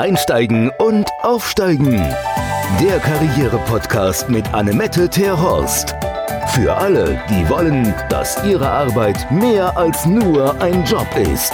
Einsteigen und Aufsteigen. Der Karriere-Podcast mit Annemette Terhorst. Für alle, die wollen, dass ihre Arbeit mehr als nur ein Job ist.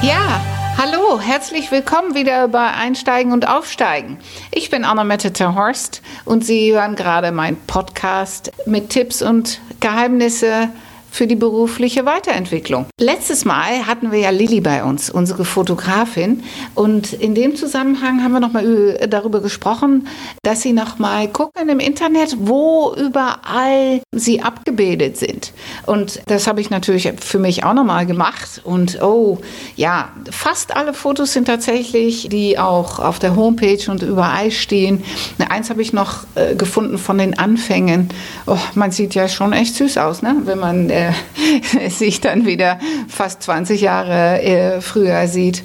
Ja, hallo, herzlich willkommen wieder bei Einsteigen und Aufsteigen. Ich bin Annemette Terhorst und Sie hören gerade meinen Podcast mit Tipps und Geheimnisse für die berufliche Weiterentwicklung. Letztes Mal hatten wir ja Lilly bei uns, unsere Fotografin, und in dem Zusammenhang haben wir noch mal darüber gesprochen, dass sie noch mal gucken im Internet, wo überall sie abgebildet sind. Und das habe ich natürlich für mich auch noch mal gemacht. Und oh, ja, fast alle Fotos sind tatsächlich, die auch auf der Homepage und überall stehen. Eins habe ich noch äh, gefunden von den Anfängen. Oh, man sieht ja schon echt süß aus, ne? wenn man äh, äh, sich dann wieder fast 20 Jahre äh, früher sieht.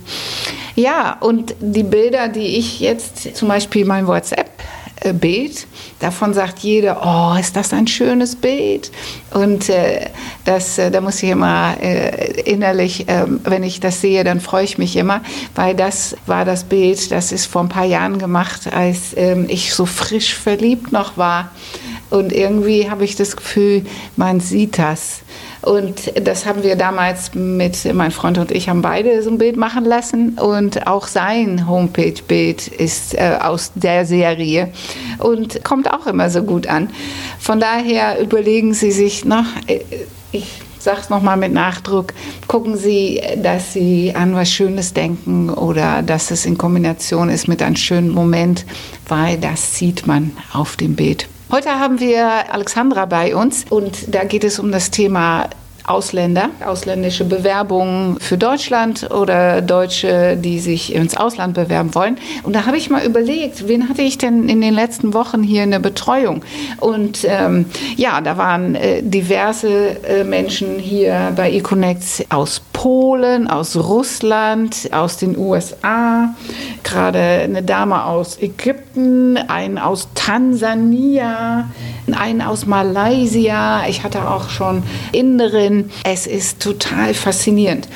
Ja, und die Bilder, die ich jetzt zum Beispiel mein WhatsApp Bild. Davon sagt jeder, oh, ist das ein schönes Bild. Und äh, das, äh, da muss ich immer äh, innerlich, ähm, wenn ich das sehe, dann freue ich mich immer, weil das war das Bild, das ist vor ein paar Jahren gemacht, als ähm, ich so frisch verliebt noch war. Und irgendwie habe ich das Gefühl, man sieht das. Und das haben wir damals mit, mein Freund und ich haben beide so ein Bild machen lassen. Und auch sein Homepage-Bild ist äh, aus der Serie und kommt auch immer so gut an. Von daher überlegen Sie sich, noch, äh, ich sage es nochmal mit Nachdruck, gucken Sie, dass Sie an was Schönes denken oder dass es in Kombination ist mit einem schönen Moment, weil das sieht man auf dem Bild. Heute haben wir Alexandra bei uns und da geht es um das Thema Ausländer, ausländische Bewerbungen für Deutschland oder Deutsche, die sich ins Ausland bewerben wollen. Und da habe ich mal überlegt, wen hatte ich denn in den letzten Wochen hier in der Betreuung? Und ähm, ja, da waren äh, diverse äh, Menschen hier bei eConnect aus Polen, aus Russland, aus den USA, gerade eine Dame aus Ägypten, ein aus Tansania, einen aus Malaysia. Ich hatte auch schon Inderin. Es ist total faszinierend.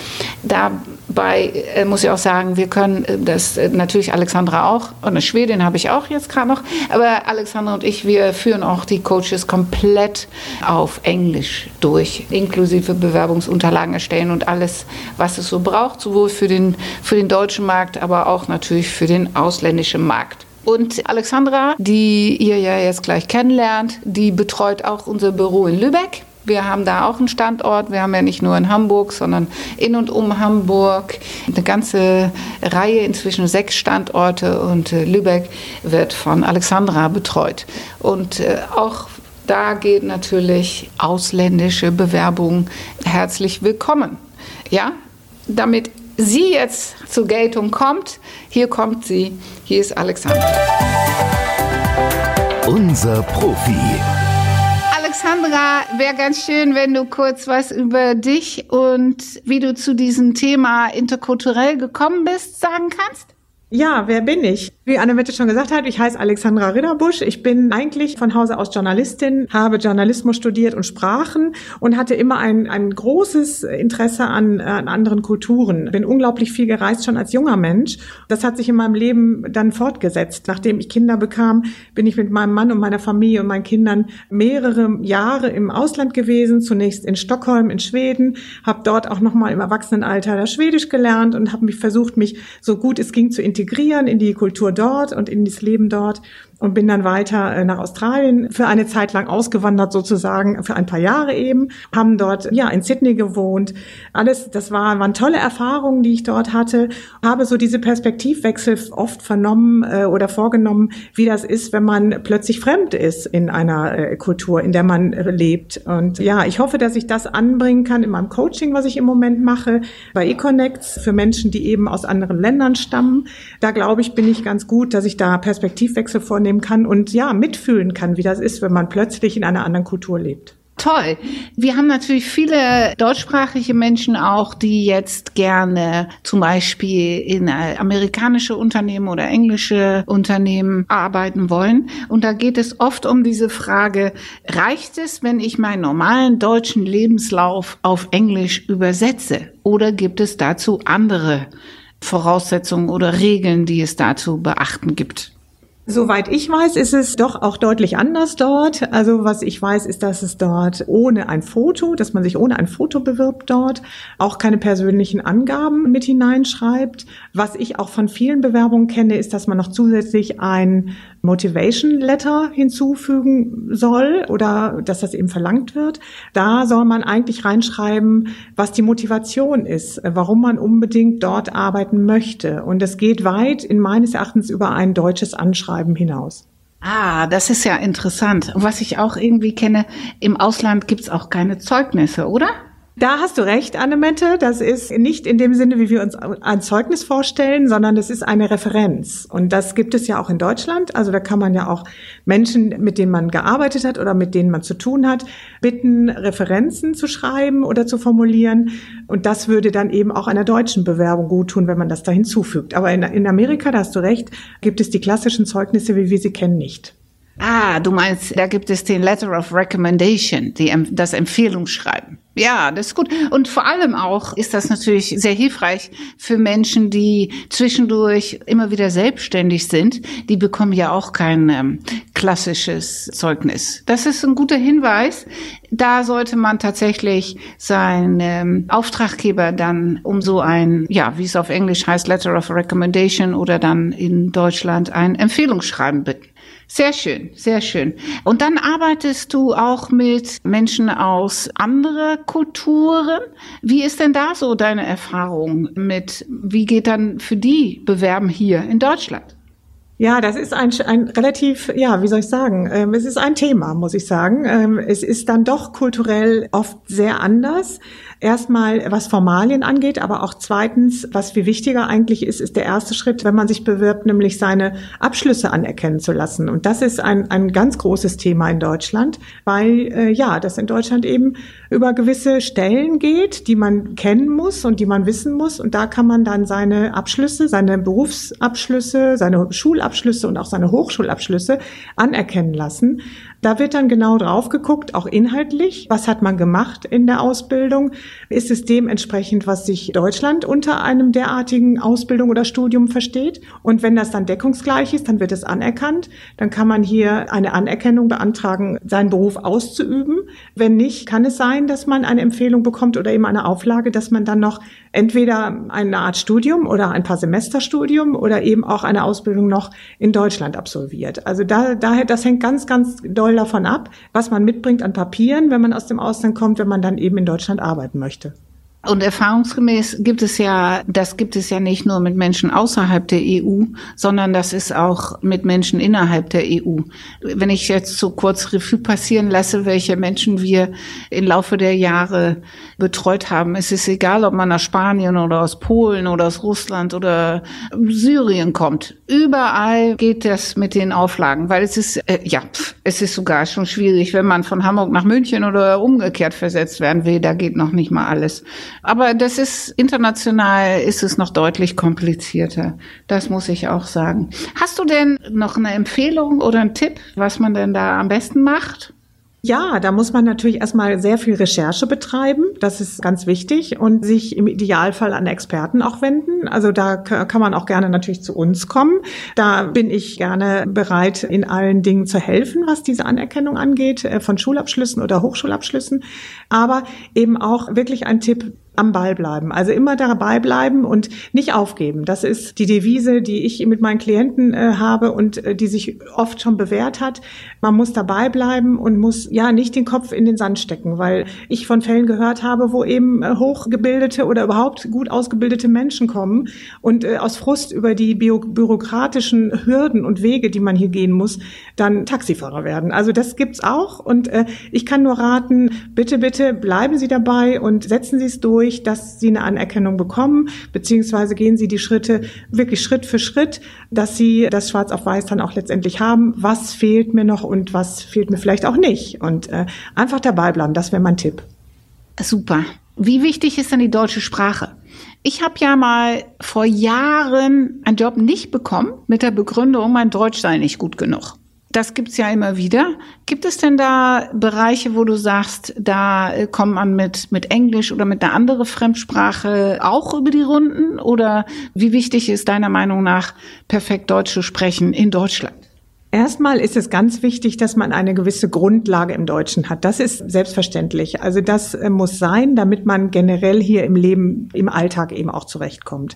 Dabei äh, muss ich auch sagen, wir können äh, das äh, natürlich Alexandra auch und eine Schwedin habe ich auch jetzt gerade noch, aber Alexandra und ich, wir führen auch die Coaches komplett auf Englisch durch, inklusive Bewerbungsunterlagen erstellen und alles, was es so braucht, sowohl für den, für den deutschen Markt, aber auch natürlich für den ausländischen Markt. Und Alexandra, die ihr ja jetzt gleich kennenlernt, die betreut auch unser Büro in Lübeck. Wir haben da auch einen Standort. Wir haben ja nicht nur in Hamburg, sondern in und um Hamburg eine ganze Reihe, inzwischen sechs Standorte. Und äh, Lübeck wird von Alexandra betreut. Und äh, auch da geht natürlich ausländische Bewerbung herzlich willkommen. Ja, damit sie jetzt zur Geltung kommt, hier kommt sie, hier ist Alexandra. Unser Profi. Alexandra, wäre ganz schön, wenn du kurz was über dich und wie du zu diesem Thema interkulturell gekommen bist, sagen kannst. Ja, wer bin ich? Wie Annemette schon gesagt hat, ich heiße Alexandra Ridderbusch. Ich bin eigentlich von Hause aus Journalistin, habe Journalismus studiert und Sprachen und hatte immer ein, ein großes Interesse an, an anderen Kulturen. Bin unglaublich viel gereist, schon als junger Mensch. Das hat sich in meinem Leben dann fortgesetzt. Nachdem ich Kinder bekam, bin ich mit meinem Mann und meiner Familie und meinen Kindern mehrere Jahre im Ausland gewesen. Zunächst in Stockholm, in Schweden, habe dort auch nochmal im Erwachsenenalter Schwedisch gelernt und habe mich versucht, mich so gut es ging zu integrieren in die Kultur dort und in das Leben dort und bin dann weiter äh, nach Australien für eine Zeit lang ausgewandert sozusagen, für ein paar Jahre eben, haben dort ja in Sydney gewohnt. Alles, das war, waren tolle Erfahrungen, die ich dort hatte. Habe so diese Perspektivwechsel oft vernommen äh, oder vorgenommen, wie das ist, wenn man plötzlich fremd ist in einer äh, Kultur, in der man äh, lebt. Und ja, ich hoffe, dass ich das anbringen kann in meinem Coaching, was ich im Moment mache, bei eConnects für Menschen, die eben aus anderen Ländern stammen. Da glaube ich, bin ich ganz gut, dass ich da Perspektivwechsel vornehme wahrnehmen kann und ja, mitfühlen kann, wie das ist, wenn man plötzlich in einer anderen Kultur lebt. Toll. Wir haben natürlich viele deutschsprachige Menschen auch, die jetzt gerne zum Beispiel in amerikanische Unternehmen oder englische Unternehmen arbeiten wollen. Und da geht es oft um diese Frage, reicht es, wenn ich meinen normalen deutschen Lebenslauf auf Englisch übersetze? Oder gibt es dazu andere Voraussetzungen oder Regeln, die es da zu beachten gibt? Soweit ich weiß, ist es doch auch deutlich anders dort. Also was ich weiß, ist, dass es dort ohne ein Foto, dass man sich ohne ein Foto bewirbt dort, auch keine persönlichen Angaben mit hineinschreibt. Was ich auch von vielen Bewerbungen kenne, ist, dass man noch zusätzlich ein Motivation Letter hinzufügen soll oder dass das eben verlangt wird. Da soll man eigentlich reinschreiben, was die Motivation ist, warum man unbedingt dort arbeiten möchte. Und es geht weit in meines Erachtens über ein deutsches Anschreiben hinaus. Ah, das ist ja interessant. Was ich auch irgendwie kenne, im Ausland gibt's auch keine Zeugnisse, oder? Da hast du recht, Annemette. Das ist nicht in dem Sinne, wie wir uns ein Zeugnis vorstellen, sondern das ist eine Referenz. Und das gibt es ja auch in Deutschland. Also da kann man ja auch Menschen, mit denen man gearbeitet hat oder mit denen man zu tun hat, bitten, Referenzen zu schreiben oder zu formulieren. Und das würde dann eben auch einer deutschen Bewerbung gut tun, wenn man das da hinzufügt. Aber in, in Amerika, da hast du recht, gibt es die klassischen Zeugnisse, wie wir sie kennen, nicht. Ah, du meinst, da gibt es den Letter of Recommendation, die, das Empfehlungsschreiben. Ja, das ist gut. Und vor allem auch ist das natürlich sehr hilfreich für Menschen, die zwischendurch immer wieder selbstständig sind. Die bekommen ja auch kein ähm, klassisches Zeugnis. Das ist ein guter Hinweis. Da sollte man tatsächlich seinen ähm, Auftraggeber dann um so ein, ja, wie es auf Englisch heißt, Letter of Recommendation oder dann in Deutschland ein Empfehlungsschreiben bitten. Sehr schön, sehr schön. Und dann arbeitest du auch mit Menschen aus anderer Kulturen. Wie ist denn da so deine Erfahrung mit, wie geht dann für die Bewerben hier in Deutschland? Ja, das ist ein, ein relativ, ja, wie soll ich sagen, ähm, es ist ein Thema, muss ich sagen. Ähm, es ist dann doch kulturell oft sehr anders. Erstmal, was Formalien angeht, aber auch zweitens, was viel wichtiger eigentlich ist, ist der erste Schritt, wenn man sich bewirbt, nämlich seine Abschlüsse anerkennen zu lassen. Und das ist ein, ein ganz großes Thema in Deutschland, weil äh, ja, das in Deutschland eben über gewisse Stellen geht, die man kennen muss und die man wissen muss. Und da kann man dann seine Abschlüsse, seine Berufsabschlüsse, seine Schulabschlüsse und auch seine Hochschulabschlüsse anerkennen lassen. Da wird dann genau drauf geguckt, auch inhaltlich. Was hat man gemacht in der Ausbildung? Ist es dementsprechend, was sich Deutschland unter einem derartigen Ausbildung oder Studium versteht? Und wenn das dann deckungsgleich ist, dann wird es anerkannt. Dann kann man hier eine Anerkennung beantragen, seinen Beruf auszuüben. Wenn nicht, kann es sein, dass man eine Empfehlung bekommt oder eben eine Auflage, dass man dann noch entweder eine Art Studium oder ein paar Semesterstudium oder eben auch eine Ausbildung noch in Deutschland absolviert. Also da, daher, das hängt ganz, ganz doll davon ab, was man mitbringt an Papieren, wenn man aus dem Ausland kommt, wenn man dann eben in Deutschland arbeiten möchte. Und erfahrungsgemäß gibt es ja, das gibt es ja nicht nur mit Menschen außerhalb der EU, sondern das ist auch mit Menschen innerhalb der EU. Wenn ich jetzt so kurz Revue passieren lasse, welche Menschen wir im Laufe der Jahre betreut haben, es ist egal, ob man aus Spanien oder aus Polen oder aus Russland oder Syrien kommt. Überall geht das mit den Auflagen, weil es ist, äh, ja, es ist sogar schon schwierig, wenn man von Hamburg nach München oder umgekehrt versetzt werden will, da geht noch nicht mal alles. Aber das ist international ist es noch deutlich komplizierter. Das muss ich auch sagen. Hast du denn noch eine Empfehlung oder einen Tipp, was man denn da am besten macht? Ja, da muss man natürlich erstmal sehr viel Recherche betreiben. Das ist ganz wichtig und sich im Idealfall an Experten auch wenden. Also da kann man auch gerne natürlich zu uns kommen. Da bin ich gerne bereit, in allen Dingen zu helfen, was diese Anerkennung angeht, äh, von Schulabschlüssen oder Hochschulabschlüssen. Aber eben auch wirklich ein Tipp, am Ball bleiben. Also immer dabei bleiben und nicht aufgeben. Das ist die Devise, die ich mit meinen Klienten äh, habe und äh, die sich oft schon bewährt hat. Man muss dabei bleiben und muss ja nicht den Kopf in den Sand stecken, weil ich von Fällen gehört habe, wo eben äh, hochgebildete oder überhaupt gut ausgebildete Menschen kommen und äh, aus Frust über die bio bürokratischen Hürden und Wege, die man hier gehen muss, dann Taxifahrer werden. Also das gibt's auch und äh, ich kann nur raten, bitte, bitte bleiben Sie dabei und setzen Sie es durch durch, dass sie eine Anerkennung bekommen, beziehungsweise gehen sie die Schritte wirklich Schritt für Schritt, dass sie das Schwarz auf Weiß dann auch letztendlich haben. Was fehlt mir noch und was fehlt mir vielleicht auch nicht? Und äh, einfach dabei bleiben, das wäre mein Tipp. Super. Wie wichtig ist denn die deutsche Sprache? Ich habe ja mal vor Jahren einen Job nicht bekommen mit der Begründung, mein Deutsch sei nicht gut genug. Das gibt's ja immer wieder. Gibt es denn da Bereiche, wo du sagst, da äh, kommt man mit, mit Englisch oder mit einer anderen Fremdsprache auch über die Runden? Oder wie wichtig ist deiner Meinung nach perfekt Deutsch zu sprechen in Deutschland? Erstmal ist es ganz wichtig, dass man eine gewisse Grundlage im Deutschen hat. Das ist selbstverständlich. Also das äh, muss sein, damit man generell hier im Leben, im Alltag eben auch zurechtkommt.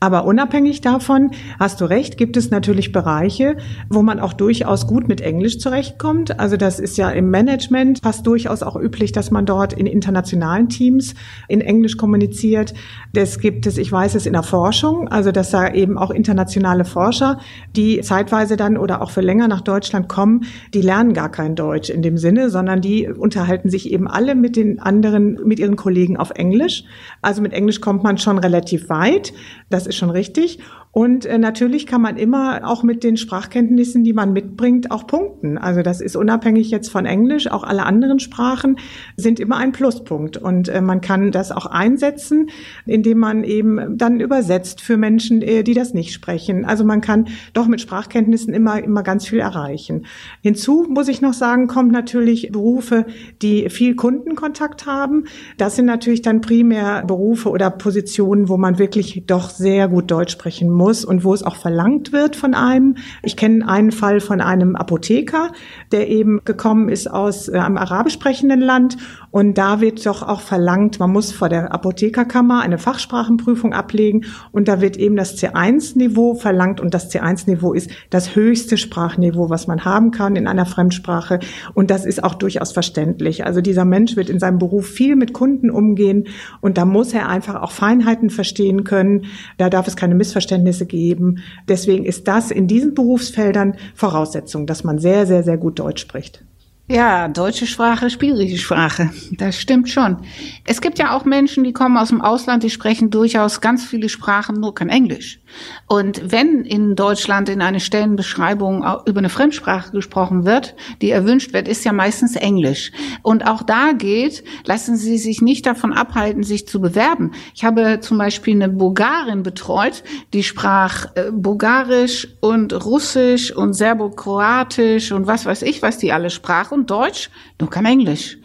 Aber unabhängig davon, hast du recht, gibt es natürlich Bereiche, wo man auch durchaus gut mit Englisch zurechtkommt. Also das ist ja im Management fast durchaus auch üblich, dass man dort in internationalen Teams in Englisch kommuniziert. Das gibt es, ich weiß es, in der Forschung, also dass da eben auch internationale Forscher, die zeitweise dann oder auch für länger nach Deutschland kommen, die lernen gar kein Deutsch in dem Sinne, sondern die unterhalten sich eben alle mit den anderen, mit ihren Kollegen auf Englisch. Also mit Englisch kommt man schon relativ weit. Das ist schon richtig. Und äh, natürlich kann man immer auch mit den Sprachkenntnissen, die man mitbringt, auch punkten. Also das ist unabhängig jetzt von Englisch. Auch alle anderen Sprachen sind immer ein Pluspunkt. Und äh, man kann das auch einsetzen, indem man eben dann übersetzt für Menschen, äh, die das nicht sprechen. Also man kann doch mit Sprachkenntnissen immer, immer ganz viel erreichen. Hinzu muss ich noch sagen, kommt natürlich Berufe, die viel Kundenkontakt haben. Das sind natürlich dann primär Berufe oder Positionen, wo man wirklich doch sehr gut Deutsch sprechen muss und wo es auch verlangt wird von einem. Ich kenne einen Fall von einem Apotheker, der eben gekommen ist aus äh, einem arabisch sprechenden Land und da wird doch auch verlangt, man muss vor der Apothekerkammer eine Fachsprachenprüfung ablegen und da wird eben das C1-Niveau verlangt und das C1-Niveau ist das höchste Sprachniveau, was man haben kann in einer Fremdsprache und das ist auch durchaus verständlich. Also dieser Mensch wird in seinem Beruf viel mit Kunden umgehen und da muss er einfach auch Feinheiten verstehen können. Da darf es keine Missverständnisse geben. Deswegen ist das in diesen Berufsfeldern Voraussetzung, dass man sehr, sehr, sehr gut Deutsch spricht. Ja, deutsche Sprache, schwierige Sprache. Das stimmt schon. Es gibt ja auch Menschen, die kommen aus dem Ausland, die sprechen durchaus ganz viele Sprachen, nur kein Englisch. Und wenn in Deutschland in einer Stellenbeschreibung über eine Fremdsprache gesprochen wird, die erwünscht wird, ist ja meistens Englisch. Und auch da geht, lassen Sie sich nicht davon abhalten, sich zu bewerben. Ich habe zum Beispiel eine Bulgarin betreut, die sprach äh, Bulgarisch und Russisch und Serbokroatisch und was weiß ich, was die alle sprach und Deutsch, nur kein Englisch.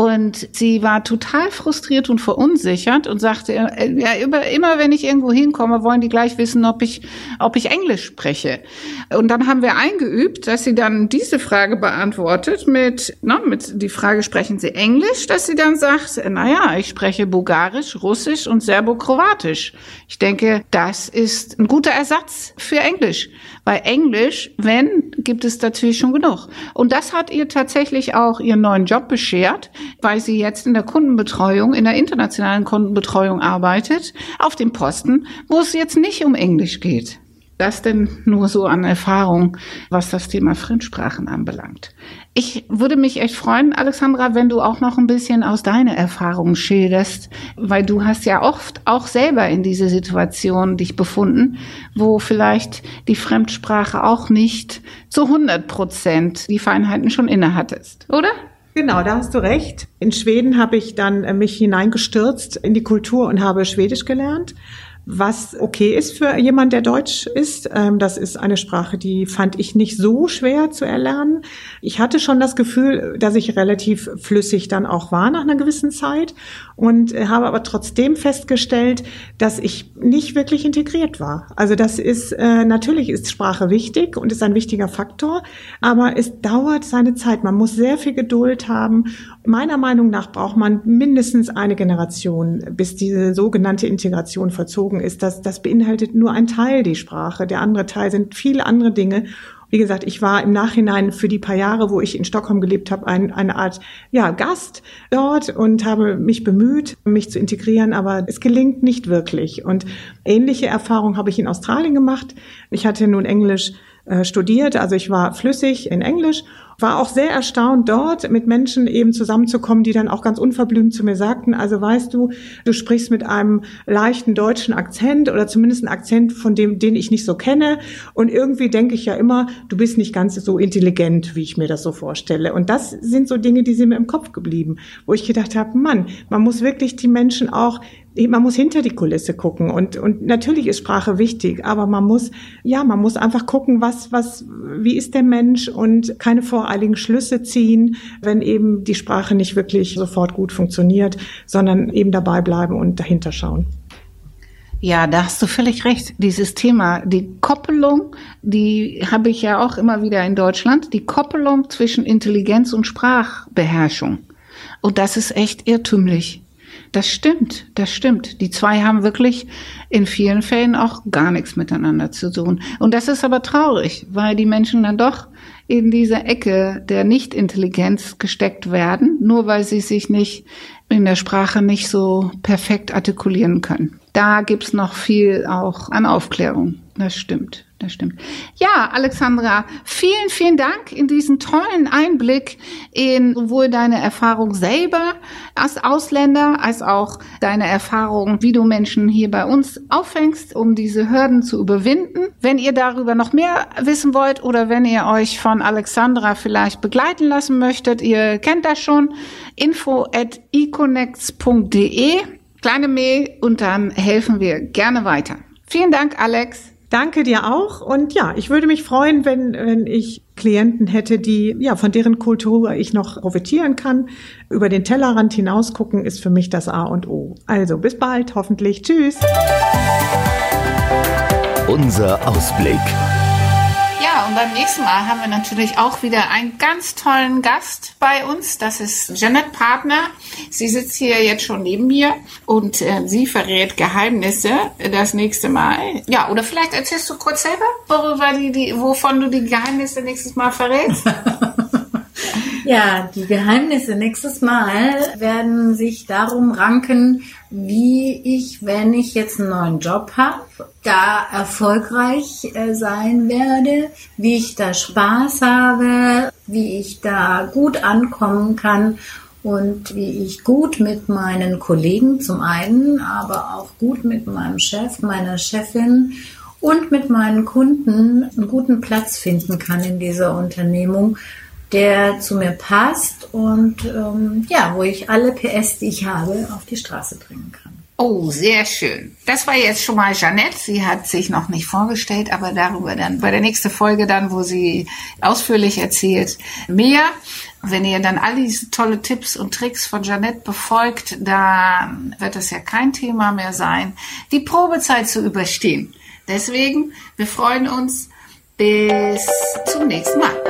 Und sie war total frustriert und verunsichert und sagte, äh, ja, immer, immer wenn ich irgendwo hinkomme, wollen die gleich wissen, ob ich, ob ich Englisch spreche. Und dann haben wir eingeübt, dass sie dann diese Frage beantwortet mit, na, mit die Frage, sprechen Sie Englisch? Dass sie dann sagt, naja, ich spreche Bulgarisch, Russisch und Serbokroatisch. Ich denke, das ist ein guter Ersatz für Englisch. Weil Englisch, wenn, gibt es natürlich schon genug. Und das hat ihr tatsächlich auch ihren neuen Job beschert, weil sie jetzt in der Kundenbetreuung, in der internationalen Kundenbetreuung arbeitet, auf dem Posten, wo es jetzt nicht um Englisch geht. Das denn nur so an Erfahrung, was das Thema Fremdsprachen anbelangt. Ich würde mich echt freuen, Alexandra, wenn du auch noch ein bisschen aus deiner Erfahrung schilderst, weil du hast ja oft auch selber in diese Situation dich befunden, wo vielleicht die Fremdsprache auch nicht zu 100 Prozent die Feinheiten schon innehattest, oder? Genau, da hast du recht. In Schweden habe ich dann mich hineingestürzt in die Kultur und habe Schwedisch gelernt was okay ist für jemand, der Deutsch ist. Ähm, das ist eine Sprache, die fand ich nicht so schwer zu erlernen. Ich hatte schon das Gefühl, dass ich relativ flüssig dann auch war nach einer gewissen Zeit und habe aber trotzdem festgestellt, dass ich nicht wirklich integriert war. Also das ist, äh, natürlich ist Sprache wichtig und ist ein wichtiger Faktor, aber es dauert seine Zeit. Man muss sehr viel Geduld haben. Meiner Meinung nach braucht man mindestens eine Generation, bis diese sogenannte Integration ist, das, das beinhaltet nur ein Teil die Sprache. Der andere Teil sind viele andere Dinge. Wie gesagt, ich war im Nachhinein für die paar Jahre, wo ich in Stockholm gelebt habe, ein, eine Art ja, Gast dort und habe mich bemüht, mich zu integrieren, aber es gelingt nicht wirklich. Und ähnliche Erfahrungen habe ich in Australien gemacht. Ich hatte nun Englisch äh, studiert, also ich war flüssig in Englisch war auch sehr erstaunt, dort mit Menschen eben zusammenzukommen, die dann auch ganz unverblümt zu mir sagten, also weißt du, du sprichst mit einem leichten deutschen Akzent oder zumindest einen Akzent, von dem, den ich nicht so kenne. Und irgendwie denke ich ja immer, du bist nicht ganz so intelligent, wie ich mir das so vorstelle. Und das sind so Dinge, die sind mir im Kopf geblieben, wo ich gedacht habe, Mann, man muss wirklich die Menschen auch man muss hinter die Kulisse gucken und, und natürlich ist Sprache wichtig, aber man muss, ja, man muss einfach gucken, was, was, wie ist der Mensch und keine voreiligen Schlüsse ziehen, wenn eben die Sprache nicht wirklich sofort gut funktioniert, sondern eben dabei bleiben und dahinter schauen. Ja, da hast du völlig recht. Dieses Thema, die Koppelung, die habe ich ja auch immer wieder in Deutschland, die Koppelung zwischen Intelligenz und Sprachbeherrschung. Und das ist echt irrtümlich. Das stimmt, das stimmt. Die zwei haben wirklich in vielen Fällen auch gar nichts miteinander zu tun. Und das ist aber traurig, weil die Menschen dann doch in diese Ecke der Nichtintelligenz gesteckt werden, nur weil sie sich nicht in der Sprache nicht so perfekt artikulieren können. Da gibt's noch viel auch an Aufklärung. Das stimmt das stimmt. Ja, Alexandra, vielen, vielen Dank in diesen tollen Einblick in sowohl deine Erfahrung selber als Ausländer, als auch deine Erfahrung, wie du Menschen hier bei uns auffängst, um diese Hürden zu überwinden. Wenn ihr darüber noch mehr wissen wollt oder wenn ihr euch von Alexandra vielleicht begleiten lassen möchtet, ihr kennt das schon, info at econnects.de, kleine Mail und dann helfen wir gerne weiter. Vielen Dank, Alex. Danke dir auch. Und ja, ich würde mich freuen, wenn, wenn ich Klienten hätte, die, ja, von deren Kultur ich noch profitieren kann. Über den Tellerrand hinaus gucken ist für mich das A und O. Also bis bald, hoffentlich. Tschüss. Unser Ausblick. Und beim nächsten Mal haben wir natürlich auch wieder einen ganz tollen Gast bei uns. Das ist Janet Partner. Sie sitzt hier jetzt schon neben mir und äh, sie verrät Geheimnisse das nächste Mal. Ja, oder vielleicht erzählst du kurz selber, worüber die, die, wovon du die Geheimnisse nächstes Mal verrätst. Ja, die Geheimnisse. Nächstes Mal werden sich darum ranken, wie ich, wenn ich jetzt einen neuen Job habe, da erfolgreich äh, sein werde, wie ich da Spaß habe, wie ich da gut ankommen kann und wie ich gut mit meinen Kollegen zum einen, aber auch gut mit meinem Chef, meiner Chefin und mit meinen Kunden einen guten Platz finden kann in dieser Unternehmung, der zu mir passt und ähm, ja, wo ich alle PS, die ich habe, auf die Straße bringen kann. Oh, sehr schön. Das war jetzt schon mal Jeanette. Sie hat sich noch nicht vorgestellt, aber darüber dann bei der nächsten Folge dann, wo sie ausführlich erzählt, mehr. Wenn ihr dann all diese tolle Tipps und Tricks von Jeanette befolgt, dann wird es ja kein Thema mehr sein, die Probezeit zu überstehen. Deswegen, wir freuen uns. Bis zum nächsten Mal.